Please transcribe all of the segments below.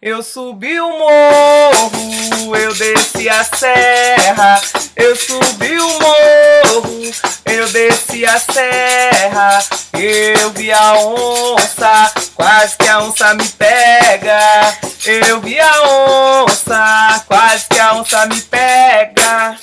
Eu subi o morro, eu desci a serra. Eu subi o morro, eu desci a serra. Eu vi a onça, quase que a onça me pega. Eu vi a onça, quase que a onça me pega.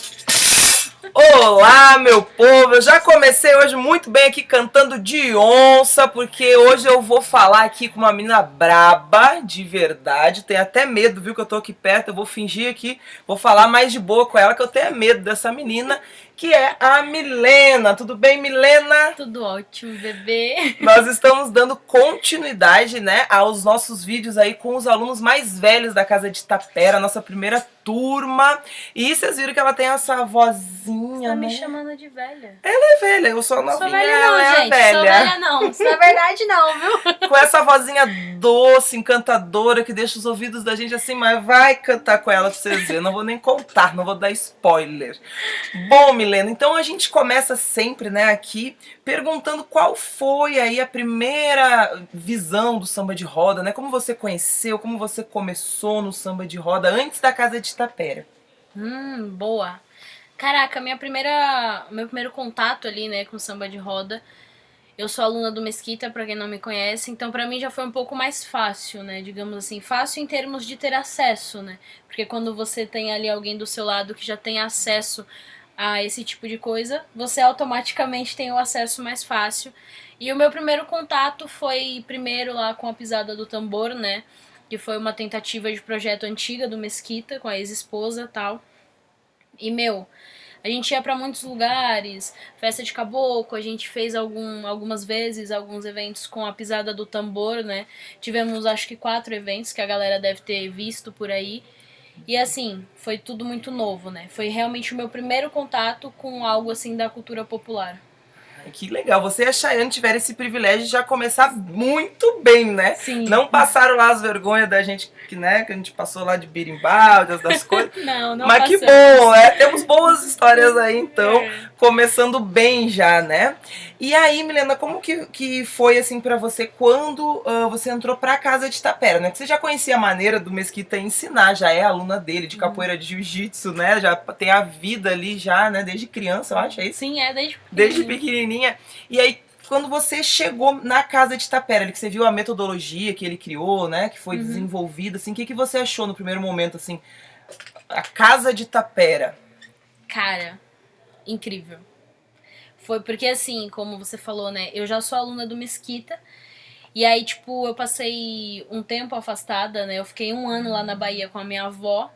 Olá, meu povo! Eu já comecei hoje muito bem aqui cantando de onça, porque hoje eu vou falar aqui com uma menina braba, de verdade. Tenho até medo, viu, que eu tô aqui perto. Eu vou fingir aqui, vou falar mais de boa com ela, que eu tenho medo dessa menina que é a Milena. Tudo bem, Milena? Tudo ótimo, bebê. Nós estamos dando continuidade, né, aos nossos vídeos aí com os alunos mais velhos da Casa de Tapera, nossa primeira turma. E vocês viram que ela tem essa vozinha, Você tá né? me chamando de velha. Ela é velha, eu sou novinha, sou velha não, ela é gente. velha. Sou velha não, isso é verdade não, viu? Com essa vozinha doce, encantadora, que deixa os ouvidos da gente assim, mas vai cantar com ela pra vocês verem. Não vou nem contar, não vou dar spoiler. Bom, Milena. Então a gente começa sempre, né, aqui perguntando qual foi aí a primeira visão do samba de roda, né? Como você conheceu, como você começou no samba de roda antes da casa de Itapera? Hum, boa. Caraca, minha primeira, meu primeiro contato ali, né, com samba de roda, eu sou aluna do Mesquita, para quem não me conhece, então para mim já foi um pouco mais fácil, né, digamos assim, fácil em termos de ter acesso, né? Porque quando você tem ali alguém do seu lado que já tem acesso a esse tipo de coisa, você automaticamente tem o acesso mais fácil. E o meu primeiro contato foi primeiro lá com a pisada do tambor, né? Que foi uma tentativa de projeto antiga do Mesquita com a ex-esposa tal. E meu, a gente ia para muitos lugares, festa de caboclo, a gente fez algum, algumas vezes alguns eventos com a pisada do tambor, né? Tivemos acho que quatro eventos que a galera deve ter visto por aí. E assim, foi tudo muito novo, né? Foi realmente o meu primeiro contato com algo assim da cultura popular. Que legal, você e a Chayane tiveram esse privilégio de já começar muito bem, né? Sim. Não passaram lá as vergonhas da gente, que, né, que a gente passou lá de birimbau, das coisas. não, não Mas passamos. que bom, é, temos boas histórias aí então, É. começando bem já, né? E aí, Milena, como que, que foi assim pra você quando ah, você entrou pra casa de Tapera, né? Que você já conhecia a maneira do Mesquita ensinar, já é aluna dele de capoeira de jiu-jitsu, né? Já tem a vida ali já, né, desde criança, eu acho, é isso? Sim, é desde Desde pequenininho. Pequenininha. E aí, quando você chegou na casa de Tapera, que você viu a metodologia que ele criou, né? Que foi Uhum. desenvolvida, assim, o que, que você achou no primeiro momento, assim? A casa de Tapera. Cara, incrível. Foi porque assim, como você falou, né? Eu já sou aluna do Mesquita. E aí, tipo, eu passei um tempo afastada, né? Eu fiquei um ano lá na Bahia com a minha avó.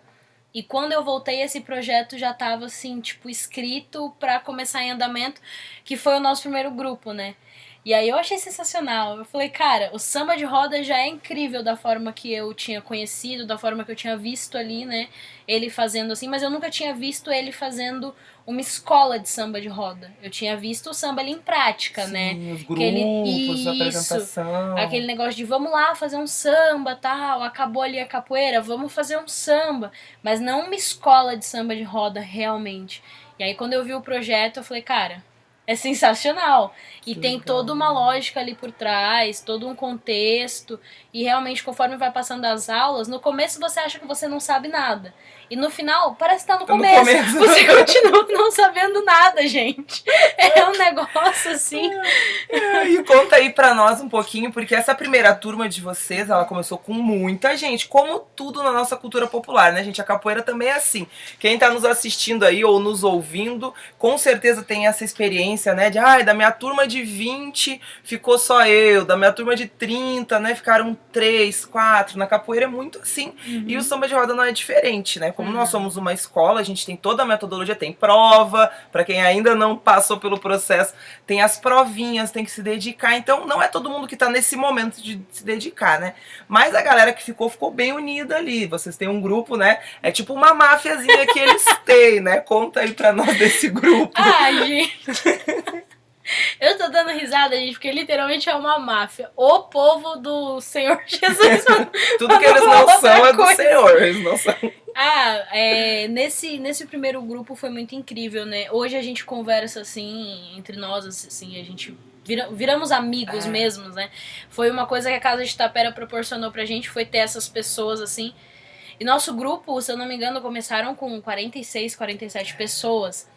E quando eu voltei, esse projeto já tava, assim, tipo, escrito pra começar em andamento, que foi o nosso primeiro grupo, né? E aí eu achei sensacional. Eu falei, cara, o samba de roda já é incrível da forma que eu tinha conhecido, da forma que eu tinha visto ali, né? Ele fazendo assim, mas eu nunca tinha visto ele fazendo uma escola de samba de roda. Eu tinha visto o samba ali em prática, né? Sim, os Aquele- grupos, a Isso. apresentação. Aquele negócio de vamos lá fazer um samba, tal, acabou ali a capoeira, vamos fazer um samba, mas não uma escola de samba de roda realmente. E aí quando eu vi o projeto, eu falei, cara, é sensacional. E Que tem legal. toda uma lógica ali por trás, todo um contexto, e realmente conforme vai passando as aulas, no começo você acha que você não sabe nada. E no final, parece que tá no Tá no começo. começo. Você continua não sabendo nada, gente. É um negócio assim. É, E conta aí pra nós um pouquinho, porque essa primeira turma de vocês, ela começou com muita gente, como tudo na nossa cultura popular, né, gente? A capoeira também é assim. Quem tá nos assistindo aí ou nos ouvindo, com certeza tem essa experiência, né, de, ai, da minha turma de 20 ficou só eu, da minha turma de 30, né, ficaram 3, 4. Na capoeira é muito assim. E o samba de roda não é diferente, né? Como Uhum. nós somos uma escola, a gente tem toda a metodologia, tem prova, pra quem ainda não passou pelo processo, tem as provinhas, tem que se dedicar. Então não é todo mundo que tá nesse momento de se dedicar, né? Mas a galera que ficou, ficou bem unida ali. Vocês têm um grupo, né? É tipo uma máfiazinha que eles têm, né? Conta aí pra nós desse grupo. Ah, gente. Eu tô dando risada, gente, porque literalmente é uma máfia. O povo do Senhor Jesus. Tudo que eles não são é do coisa. Senhor, eles não são. ah, é, nesse, nesse primeiro grupo foi muito incrível, né? Hoje a gente conversa assim, entre nós, assim, a gente vira, viramos amigos É. mesmos, né? Foi uma coisa que a Casa de Tapera proporcionou pra gente, foi ter essas pessoas assim. E nosso grupo, se eu não me engano, começaram com 46, 47 pessoas.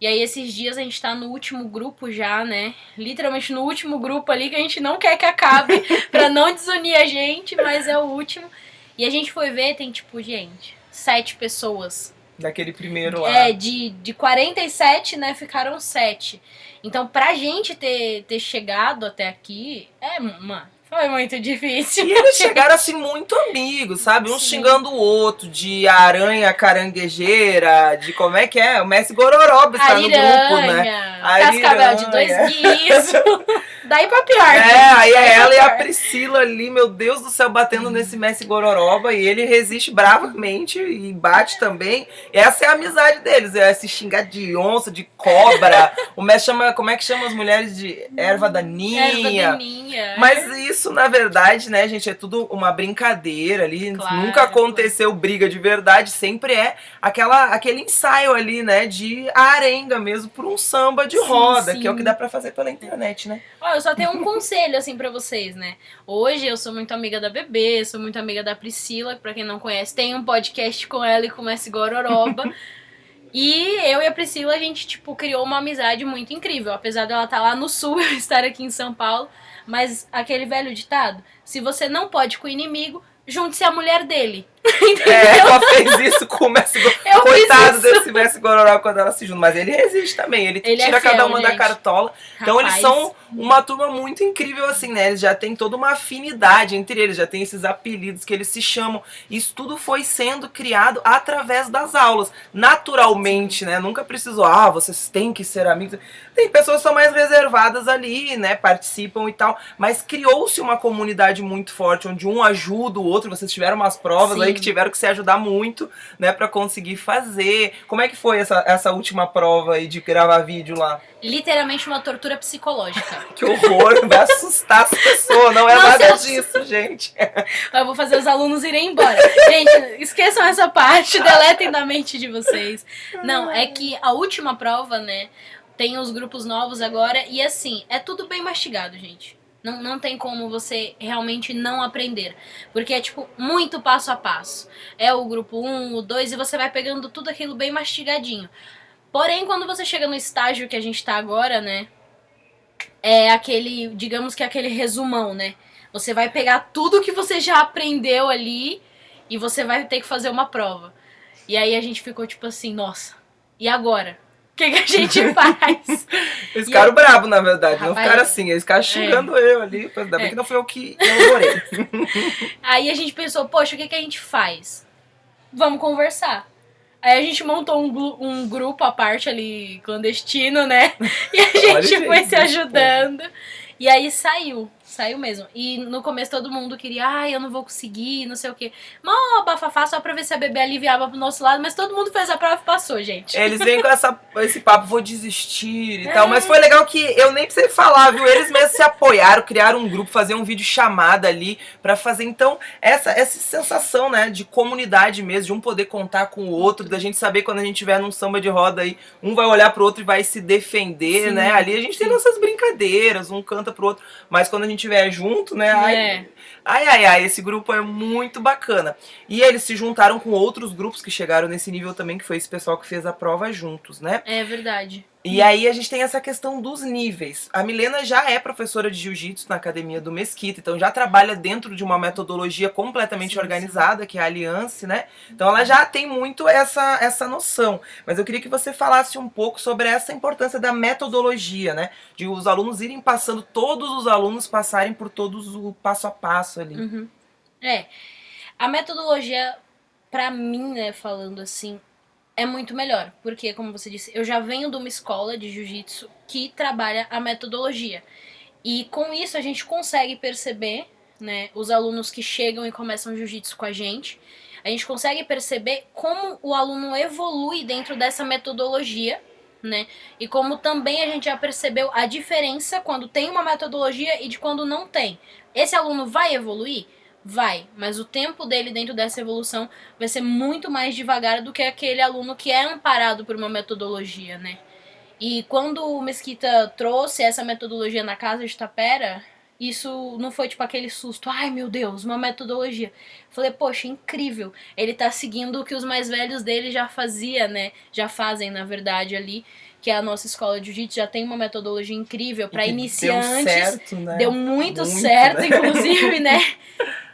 E aí esses dias a gente tá no último grupo já, né? Literalmente no último grupo ali que a gente não quer que acabe pra não desunir a gente, mas é o último. E a gente foi ver, tem tipo, gente, sete pessoas. Daquele primeiro lá. É, de, de 47, né, ficaram sete. Então, pra gente ter, ter chegado até aqui, é, mano, foi muito difícil. E eles chegaram assim muito amigos, sabe? Um Sim. xingando o outro, de aranha caranguejeira, de como é que é? O Messi Gororoba está no grupo, né? Ariranha, Cascavel de dois guias. Daí pra pior. É, gente. aí é ela e a. Priscila ali, meu Deus do céu, batendo nesse Messi Gororoba e ele resiste bravamente e bate também. Essa é a amizade deles, é se xingar de onça, de cobra. o Messi chama, como é que chama as mulheres de erva daninha? Erva daninha. Mas isso, na verdade, né, gente, é tudo uma brincadeira ali. Claro, Nunca aconteceu briga de verdade. Sempre é aquela, aquele ensaio ali, né, de arenga mesmo, por um samba de Sim, roda, sim. que é o que dá pra fazer pela internet, né? Ó, eu só tenho um conselho, assim, pra vocês, né? Hoje eu sou muito amiga da Bebê, sou muito amiga da Priscila, que pra quem não conhece, tem um podcast com ela e com o S. Gororoba. e eu e a Priscila, a gente, tipo, criou uma amizade muito incrível. Apesar dela estar lá no sul, eu estar aqui em São Paulo. Mas aquele velho ditado, se você não pode com o inimigo, junte-se à mulher dele. É, ela fez isso com o Messi fiz Coitado desse Messi Gororoba quando ela se junta. Mas ele resiste também. Ele, Ele é tira fiel, cada uma da gente. cartola. Então eles Rapaz, são uma turma muito incrível, assim, né? Eles já têm toda uma afinidade entre eles, já tem esses apelidos que eles se chamam. Isso tudo foi sendo criado através das aulas, naturalmente, né? Nunca precisou, ah, vocês têm que ser amigos. Tem pessoas que são mais reservadas ali, né? Participam e tal. Mas criou-se uma comunidade muito forte, onde um ajuda o outro. Vocês tiveram umas provas Sim. aí que tiveram que se ajudar muito, né? Pra conseguir fazer. Como é que foi essa, essa última prova aí de gravar vídeo lá? Literalmente uma tortura psicológica. Que horror, vai assustar as pessoas. Não é Não, nada disso, gente. Eu vou fazer os alunos irem embora. Gente, esqueçam essa parte, deletem da mente de vocês. Não, é que a última prova, né? Tem os grupos novos agora e assim, é tudo bem mastigado, gente. Não, não tem como você realmente não aprender. Porque é, tipo, muito passo a passo. É o grupo 1, o 2, e você vai pegando tudo aquilo bem mastigadinho. Porém, quando você chega no estágio que a gente tá agora, né? É aquele, digamos que é aquele resumão, né? Você vai pegar tudo que você já aprendeu ali e você vai ter que fazer uma prova. E aí a gente ficou tipo assim, nossa, e agora? O que, que a gente faz? Eles ficaram bravos, na verdade. Não Rapaz, ficaram assim. Eles ficaram xingando eu ali. Ainda bem É. que não foi eu que eu adorei. aí a gente pensou, poxa, o que, que a gente faz? Vamos conversar. Aí a gente montou um, um grupo à parte ali, clandestino, né? E a Olha, gente foi gente, se ajudando. E aí saiu, saiu mesmo. E no começo todo mundo queria, ai, eu não vou conseguir, não sei o quê. Mó bafafá só pra ver se a bebê aliviava pro nosso lado, mas todo mundo fez a prova e passou, gente. Eles vêm com essa, esse papo, vou desistir e É. tal. Mas foi legal que eu nem precisei falar, viu? Eles mesmos se apoiaram, criaram um grupo, faziam um vídeo chamada ali pra fazer. Então, essa, essa sensação, né, de comunidade mesmo, de um poder contar com o outro, da gente saber quando a gente estiver num samba de roda aí, um vai olhar pro outro e vai se defender, Sim, né? Ali a gente tem nossas brincadeiras, um canta pro outro. Mas quando a gente estiver junto, né? ai, É. Ai, ai, ai, esse grupo é muito bacana. E eles se juntaram com outros grupos que chegaram nesse nível também, que foi esse pessoal que fez a prova juntos, né? É verdade. E aí a gente tem essa questão dos níveis. A Milena já é professora de jiu-jitsu na academia do Mesquita, então já trabalha dentro de uma metodologia completamente Sim, organizada, que é a Aliança, né? Então ela já tem muito essa, essa noção. Mas eu queria que você falasse um pouco sobre essa importância da metodologia, né? De os alunos irem passando, todos os alunos passarem por todos o passo a passo ali. Uhum. É. A metodologia, pra mim, né, falando assim, é muito melhor. Porque, como você disse, eu já venho de uma escola de jiu-jitsu que trabalha a metodologia. E com isso a gente consegue perceber, né, os alunos que chegam e começam jiu-jitsu com a gente. A gente consegue perceber como o aluno evolui dentro dessa metodologia, né? E como também a gente já percebeu a diferença quando tem uma metodologia e de quando não tem. Esse aluno vai evoluir? Vai, mas o tempo dele dentro dessa evolução vai ser muito mais devagar do que aquele aluno que é amparado por uma metodologia, né? E quando o Mesquita trouxe essa metodologia na casa de Tapera, isso não foi tipo aquele susto, ai meu Deus, uma metodologia. Falei, poxa, incrível. Ele tá seguindo o que os mais velhos dele já fazia, né? Já fazem, na verdade, ali. Que é a nossa escola de jiu-jitsu já tem uma metodologia incrível para iniciantes. Deu certo, né? Deu muito, muito certo, né? inclusive, né?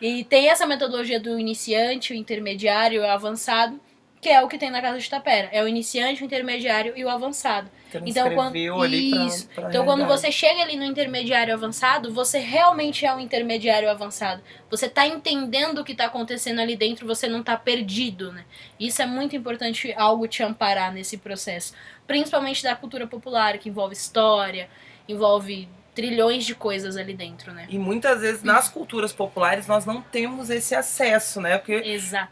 E tem essa metodologia do iniciante, o intermediário, o avançado que é o que tem na casa de Tapera. É o iniciante, o intermediário e o avançado. Então quando isso, pra, pra então quando você chega ali no intermediário avançado, você realmente é um intermediário avançado. Você tá entendendo o que tá acontecendo ali dentro, você não tá perdido, né? Isso é muito importante algo te amparar nesse processo, principalmente da cultura popular, que envolve história, envolve trilhões de coisas ali dentro, né? E muitas vezes nas culturas populares nós não temos esse acesso, né? Porque.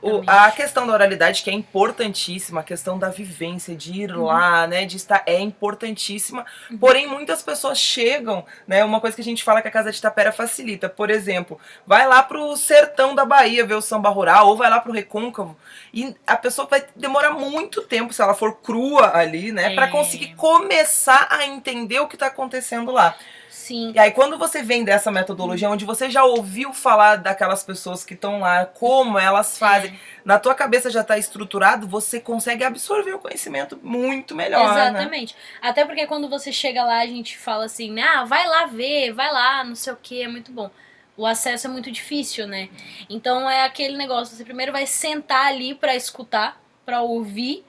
O, a questão da oralidade que é importantíssima, a questão da vivência, de ir uhum. lá, né, de estar é importantíssima. Uhum. Porém muitas pessoas chegam, né? Uma coisa que a gente fala que a casa de Tapera facilita, por exemplo, vai lá pro sertão da Bahia ver o samba rural ou vai lá pro Recôncavo e a pessoa vai demorar muito tempo se ela for crua ali, né, é. para conseguir começar a entender o que tá acontecendo lá. Sim. E aí, quando você vem dessa metodologia, onde você já ouviu falar daquelas pessoas que estão lá, como elas fazem, é. na tua cabeça já está estruturado, você consegue absorver o conhecimento muito melhor. Né? Exatamente. Né? Até porque quando você chega lá, a gente fala assim, ah, vai lá ver, vai lá, não sei o que, é muito bom. O acesso é muito difícil, né? Então é aquele negócio, você primeiro vai sentar ali para escutar, para ouvir,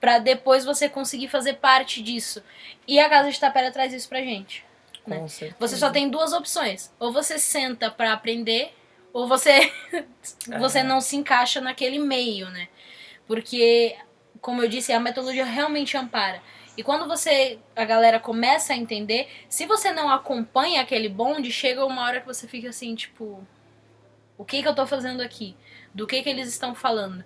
para depois você conseguir fazer parte disso. E a Casa de Tapera traz isso pra gente. Né? Você só tem duas opções. Ou você senta para aprender, ou você você não se encaixa naquele meio, né? Porque, como eu disse, a metodologia realmente ampara. E quando você a galera começa a entender, se você não acompanha aquele bonde, chega uma hora que você fica assim, tipo, o que que eu tô fazendo aqui? Do que que eles estão falando?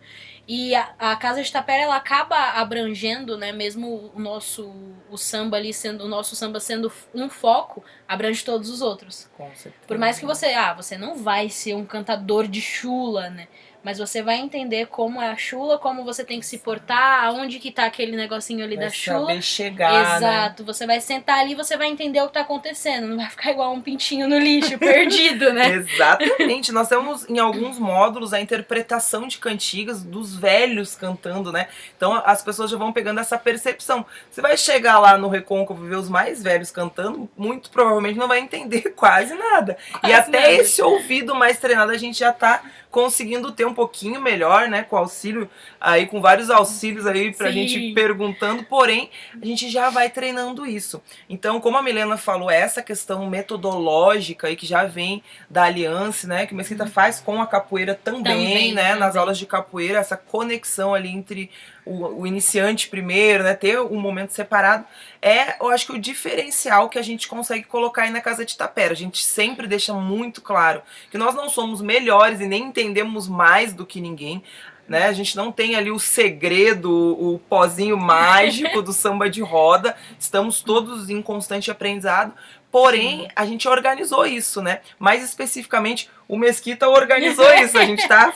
E a, a, Casa de Tapera ela acaba abrangendo, né, mesmo o nosso o samba ali sendo o nosso samba sendo um foco, abrange todos os outros. Com certeza. Por mais que você, ah, você não vai ser um cantador de chula, né? Mas você vai entender como é a chula, como você tem que se portar, aonde que tá aquele negocinho ali vai da chula. Saber chegar, né? Exato. Né? Você vai sentar ali e você vai entender o que tá acontecendo. Não vai ficar igual um pintinho no lixo, perdido, né? Exatamente. Nós temos em alguns módulos a interpretação de cantigas dos velhos cantando, né? Então as pessoas já vão pegando essa percepção. Você vai chegar lá no Recôncavo ver os mais velhos cantando, muito provavelmente não vai entender quase nada. Quase e até nada. esse ouvido mais treinado a gente já tá conseguindo ter um pouquinho melhor, né? Com auxílio aí, com vários auxílios aí pra Sim. gente perguntando, porém, a gente já vai treinando isso. Então, como a Milena falou, essa questão metodológica aí que já vem da aliança, né? Que o Mesquita uhum. faz com a capoeira também, também né? Também. Nas aulas de capoeira, essa conexão ali entre o, o, iniciante primeiro, né? Ter um momento separado. É, eu acho que o diferencial que a gente consegue colocar aí na Casa de Tapera. A gente sempre deixa muito claro que nós não somos melhores e nem entendemos mais do que ninguém. Né? A gente não tem ali o segredo, o pozinho mágico do samba de roda. Estamos todos em constante aprendizado. Porém, a gente organizou isso, né? Mais especificamente, o Mesquita organizou isso. A gente está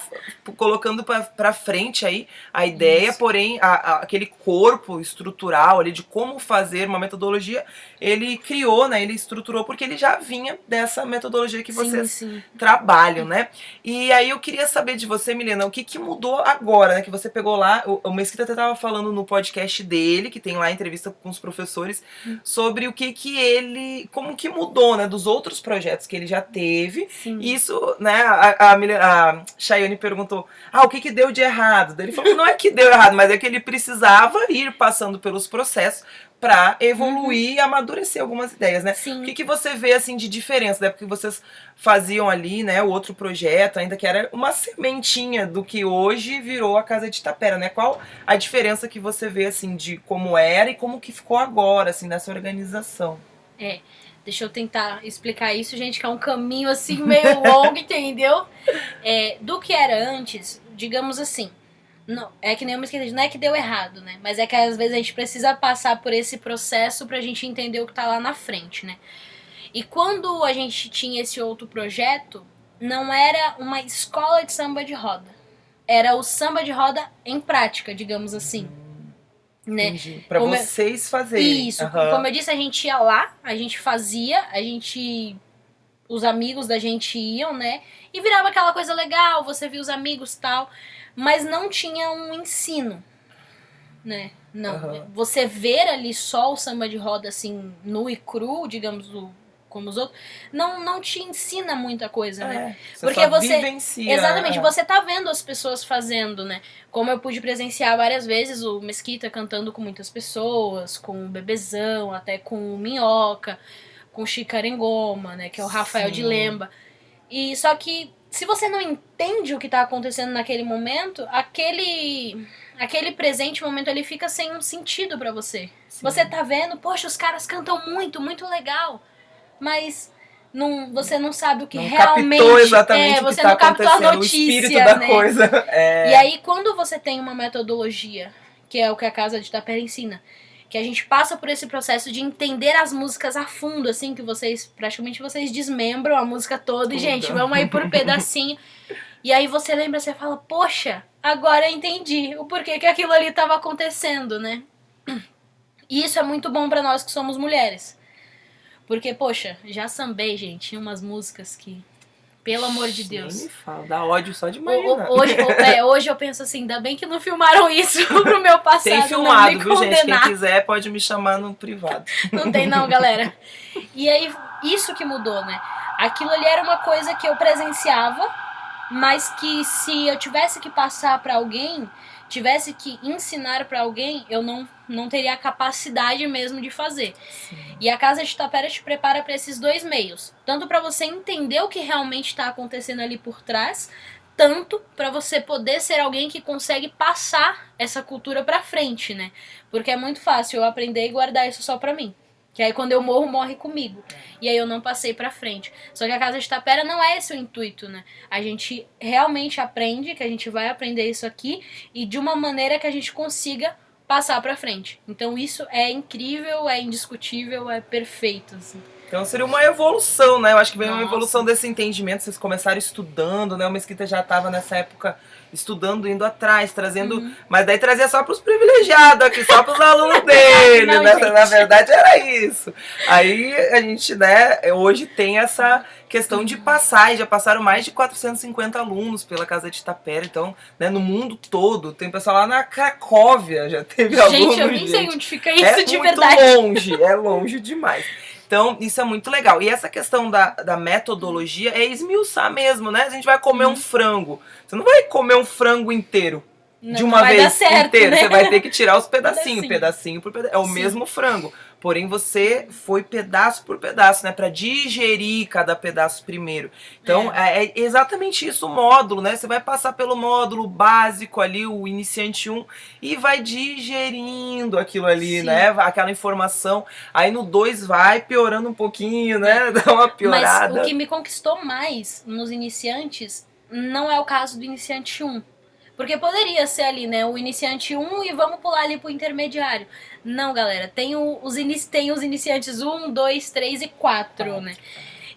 colocando para frente aí a ideia, isso. porém, a, a, aquele corpo estrutural ali de como fazer uma metodologia, ele criou, né? Ele estruturou porque ele já vinha dessa metodologia que vocês sim, sim. trabalham, né? E aí eu queria saber de você, Milena, o que, que mudou agora, né? Que você pegou lá, o, o Mesquita até estava falando no podcast dele, que tem lá entrevista com os professores, hum. sobre o que que ele, como que mudou, né? Dos outros projetos que ele já teve. Sim. Isso né, a, a, a Chayane perguntou, ah, o que que deu de errado? Daí ele falou, não é que deu errado, mas é que ele precisava ir passando pelos processos para evoluir uhum. e amadurecer algumas ideias, né? Sim. O que, que você vê assim de diferença, né? Porque vocês faziam ali, né, o outro projeto, ainda que era uma sementinha do que hoje virou a Casa de Tapera, né? Qual a diferença que você vê assim de como era e como que ficou agora assim nessa organização? É. Deixa eu tentar explicar isso, gente, que é um caminho assim meio longo, entendeu? É, do que era antes, digamos assim. Não, é que nem eu me esqueci, não é que deu errado, né? Mas é que às vezes a gente precisa passar por esse processo pra gente entender o que tá lá na frente, né? E quando a gente tinha esse outro projeto, não era uma escola de samba de roda. Era o samba de roda em prática, digamos assim. Né? Entendi. Pra Como eu- vocês fazerem. Isso, Aham. como eu disse, a gente ia lá, a gente fazia, a gente. Os amigos da gente iam, né? E virava aquela coisa legal, você via os amigos e tal, mas não tinha um ensino, né? Não. Aham. Você ver ali só o samba de roda assim, nu e cru, digamos, o- como os outros, não, não te ensina muita coisa, né? É, você Porque você- vivencia, Exatamente, é. você tá vendo as pessoas fazendo, né? Como eu pude presenciar várias vezes o Mesquita cantando com muitas pessoas, com o Bebezão, até com o Minhoca, com o Chicarengoma, né? Que é o Rafael Sim. de Lemba. E só que se você não entende o que tá acontecendo naquele momento, aquele aquele presente momento ali fica sem um sentido pra você. Sim. Você tá vendo, poxa, os caras cantam muito, muito legal. Mas não, você não sabe o que não realmente captou exatamente é, o que você tá não captou a acontecendo, notícia, o espírito da né? coisa. É, E aí, quando você tem uma metodologia, que é o que a Casa de Tapera ensina, que a gente passa por esse processo de entender as músicas a fundo, assim, que vocês, praticamente vocês desmembram a música toda e, gente, vamos aí por um pedacinho. e aí você lembra, você fala, poxa, agora eu entendi o porquê que aquilo ali estava acontecendo, né? E isso é muito bom pra nós que somos mulheres. Porque, poxa, já sambei, gente, em umas músicas que, pelo amor de Deus. Nem me fala, dá ódio só de imaginar. o- Hoje, é, hoje eu penso assim, ainda bem que não filmaram isso pro meu passado Tem não filmado, me viu, gente? Quem quiser pode me chamar no privado. Não tem não, galera. E aí, isso que mudou, né? Aquilo ali era uma coisa que eu presenciava, mas que se eu tivesse que passar pra alguém, tivesse que ensinar pra alguém, eu não, não teria a capacidade mesmo de fazer. E a Casa de Tapera te prepara para esses dois meios. Tanto para você entender o que realmente está acontecendo ali por trás, tanto para você poder ser alguém que consegue passar essa cultura para frente, né? Porque é muito fácil eu aprender e guardar isso só pra mim. Que aí quando eu morro, morre comigo. E aí eu não passei pra frente. Só que a Casa de Tapera não é esse o intuito, né? A gente realmente aprende, que a gente vai aprender isso aqui e de uma maneira que a gente consiga passar pra frente. Então isso é incrível, é indiscutível, é perfeito. assim. Então seria uma evolução, né? Eu acho que veio uma evolução desse entendimento. Vocês começaram estudando, né? O Mesquita já estava nessa época estudando, indo atrás, trazendo. Uhum. Mas daí trazia só para os privilegiados aqui, só para os alunos dele, Não, né? gente. Na verdade era isso. Aí a gente, né, hoje tem essa questão de passar, e já passaram mais de 450 alunos pela Casa de Tapera, então, né, no mundo todo, tem pessoal lá na Cracóvia, já teve aluno, Gente, eu nem sei gente. onde fica isso é de muito verdade. longe, é longe demais. Então, isso é muito legal. E essa questão da, da metodologia é esmiuçar mesmo, né? A gente vai comer Uhum. um frango. Você não vai comer um frango inteiro Não, de uma vez certo, inteiro. né? Você vai ter que tirar os pedacinhos, Pedacinho. pedacinho por pedacinho. É o Sim. mesmo frango. Porém, você foi pedaço por pedaço, né? Pra digerir cada pedaço primeiro. Então, é. é exatamente isso o módulo, né? Você vai passar pelo módulo básico ali, o iniciante 1, e vai digerindo aquilo ali, Sim. né? Aquela informação. Aí no 2 vai piorando um pouquinho, né? Dá uma piorada. Mas o que me conquistou mais nos iniciantes não é o caso do iniciante 1. Porque poderia ser ali, né, o iniciante 1 e vamos pular ali pro intermediário. Não, galera, tem, o- os, inici tem os iniciantes 1, 2, 3 e 4, né?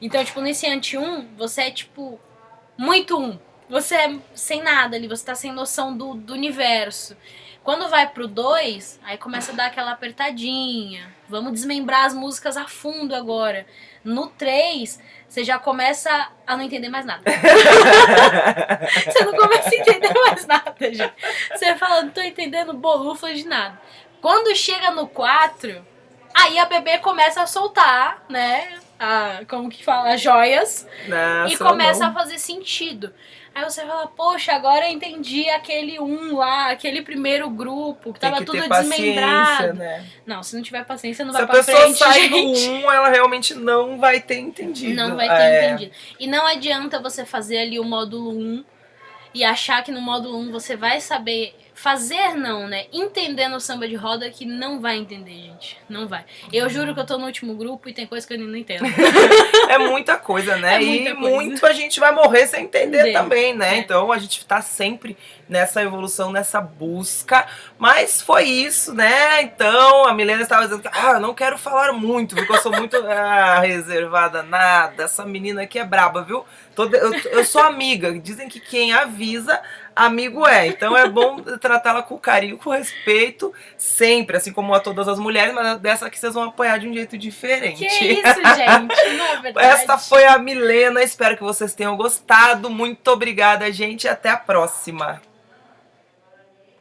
Então, tipo, no iniciante 1, você é, tipo, muito 1. Você é sem nada ali, você tá sem noção do, do universo. Quando vai pro 2, aí começa a dar aquela apertadinha. Vamos desmembrar as músicas a fundo agora. No 3, você já começa a não entender mais nada. você não começa a entender mais nada já. Você fala, não tô entendendo bolufas de nada. Quando chega no 4, aí a bebê começa a soltar, né? A, como que fala? As joias Nossa, e começa não. a fazer sentido. Aí você fala, poxa, agora eu entendi aquele um lá, aquele primeiro grupo, que Tem tava que tudo desmembrado. né? Não, se não tiver paciência, não Se vai a pra pessoa frente, sai gente. do 1, ela realmente não vai ter entendido. Não vai ter É. entendido. E não adianta você fazer ali o módulo 1 e achar que no módulo 1 você vai saber fazer não, né? Entender no samba de roda que não vai entender, gente. Não vai. Eu juro que eu tô no último grupo e tem coisa que eu não entendo. É muita coisa, né? É muita e coisa. muito a gente vai morrer sem entender Entender. também, né? É. Então a gente tá sempre nessa evolução, nessa busca. Mas foi isso, né? Então a Milena estava dizendo que ah, eu não quero falar muito, porque eu sou muito ah, reservada, nada. Essa menina aqui é braba, viu? Toda, eu, eu sou amiga. Dizem que quem avisa, amigo é. Então é bom tratá-la com carinho, com respeito, sempre, assim como a todas as mulheres, mas dessa aqui vocês vão apoiar de um jeito diferente. Que isso, gente? Não é verdade. Esta foi a Milena. Espero que vocês tenham gostado. Muito obrigada, gente. E até a próxima.